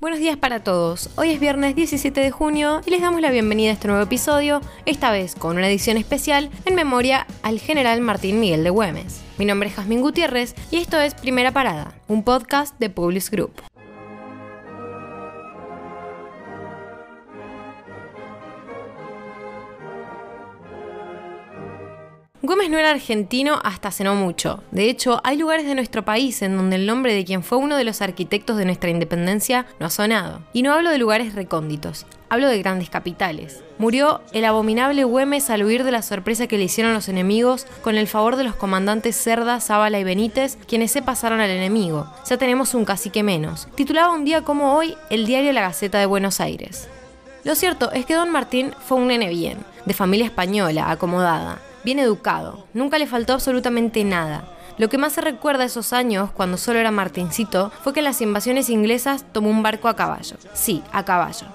Buenos días para todos. Hoy es viernes 17 de junio y les damos la bienvenida a este nuevo episodio, esta vez con una edición especial en memoria al general Martín Miguel de Güemes. Mi nombre es Jazmín Gutiérrez y esto es Primera Parada, un podcast de Publius Group. Güemes no era argentino hasta hace no mucho. De hecho, hay lugares de nuestro país en donde el nombre de quien fue uno de los arquitectos de nuestra independencia no ha sonado. Y no hablo de lugares recónditos, hablo de grandes capitales. Murió el abominable Güemes al huir de la sorpresa que le hicieron los enemigos con el favor de los comandantes Cerda, Zábala y Benítez, quienes se pasaron al enemigo. Ya tenemos un cacique menos. Titulaba un día como hoy el diario La Gaceta de Buenos Aires. Lo cierto es que don Martín fue un nene bien, de familia española, acomodada bien educado, nunca le faltó absolutamente nada. Lo que más se recuerda de esos años, cuando solo era Martincito, fue que en las invasiones inglesas tomó un barco a caballo. Sí, a caballo.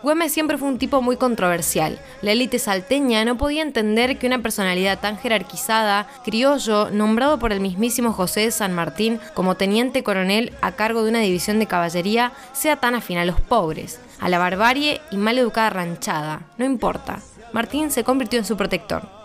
Güemes siempre fue un tipo muy controversial. La élite salteña no podía entender que una personalidad tan jerarquizada, criollo, nombrado por el mismísimo José de San Martín como teniente coronel a cargo de una división de caballería, sea tan afín a los pobres, a la barbarie y mal educada ranchada. No importa. Martín se convirtió en su protector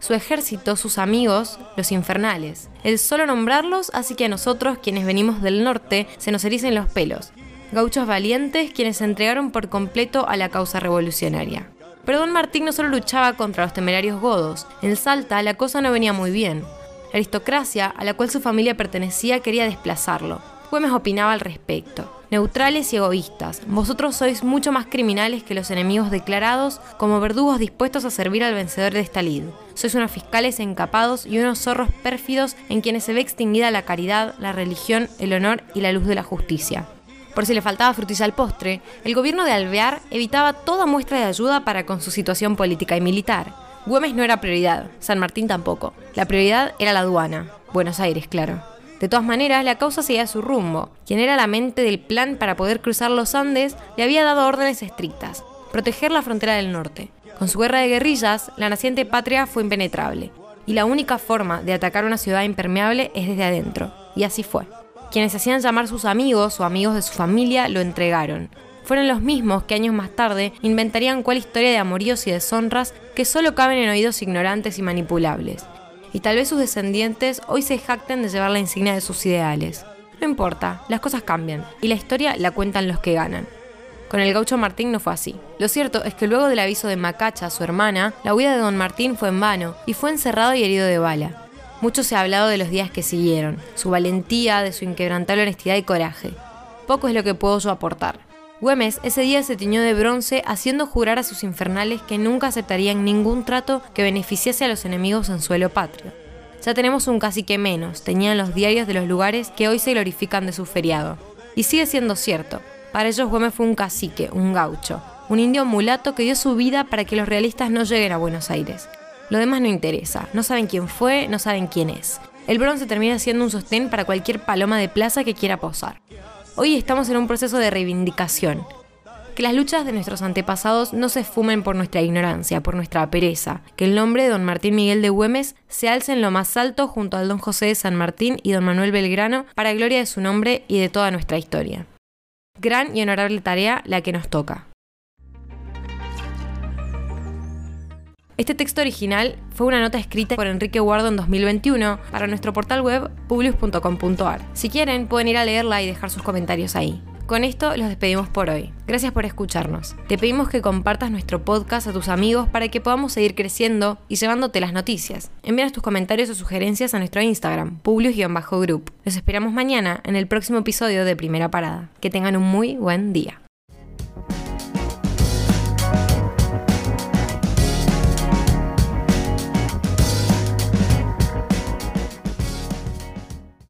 su ejército, sus amigos, los infernales. El solo nombrarlos hace que a nosotros, quienes venimos del norte, se nos ericen los pelos. Gauchos valientes quienes se entregaron por completo a la causa revolucionaria. Pero don Martín no solo luchaba contra los temerarios godos, en Salta la cosa no venía muy bien. La aristocracia a la cual su familia pertenecía quería desplazarlo. Güemes opinaba al respecto neutrales y egoístas. Vosotros sois mucho más criminales que los enemigos declarados, como verdugos dispuestos a servir al vencedor de esta lid. Sois unos fiscales encapados y unos zorros pérfidos en quienes se ve extinguida la caridad, la religión, el honor y la luz de la justicia. Por si le faltaba frutilla al postre, el gobierno de Alvear evitaba toda muestra de ayuda para con su situación política y militar. Güemes no era prioridad, San Martín tampoco. La prioridad era la aduana. Buenos Aires, claro. De todas maneras, la causa seguía su rumbo. Quien era la mente del plan para poder cruzar los Andes le había dado órdenes estrictas, proteger la frontera del norte. Con su guerra de guerrillas, la naciente patria fue impenetrable, y la única forma de atacar una ciudad impermeable es desde adentro. Y así fue. Quienes hacían llamar sus amigos o amigos de su familia lo entregaron. Fueron los mismos que años más tarde inventarían cuál historia de amoríos y deshonras que solo caben en oídos ignorantes y manipulables y tal vez sus descendientes hoy se jacten de llevar la insignia de sus ideales. No importa, las cosas cambian, y la historia la cuentan los que ganan. Con el gaucho Martín no fue así. Lo cierto es que luego del aviso de Macacha, su hermana, la huida de don Martín fue en vano y fue encerrado y herido de bala. Mucho se ha hablado de los días que siguieron, su valentía, de su inquebrantable honestidad y coraje. Poco es lo que puedo yo aportar. Güemes ese día se tiñó de bronce haciendo jurar a sus infernales que nunca aceptarían ningún trato que beneficiase a los enemigos en suelo patrio. Ya tenemos un cacique menos, tenían los diarios de los lugares que hoy se glorifican de su feriado. Y sigue siendo cierto, para ellos Güemes fue un cacique, un gaucho, un indio mulato que dio su vida para que los realistas no lleguen a Buenos Aires. Lo demás no interesa, no saben quién fue, no saben quién es. El bronce termina siendo un sostén para cualquier paloma de plaza que quiera posar. Hoy estamos en un proceso de reivindicación. Que las luchas de nuestros antepasados no se esfumen por nuestra ignorancia, por nuestra pereza. Que el nombre de don Martín Miguel de Güemes se alce en lo más alto junto al don José de San Martín y don Manuel Belgrano para gloria de su nombre y de toda nuestra historia. Gran y honorable tarea la que nos toca. Este texto original fue una nota escrita por Enrique Guardo en 2021 para nuestro portal web publius.com.ar. Si quieren, pueden ir a leerla y dejar sus comentarios ahí. Con esto los despedimos por hoy. Gracias por escucharnos. Te pedimos que compartas nuestro podcast a tus amigos para que podamos seguir creciendo y llevándote las noticias. Envíanos tus comentarios o sugerencias a nuestro Instagram, publius-group. Los esperamos mañana en el próximo episodio de Primera Parada. Que tengan un muy buen día.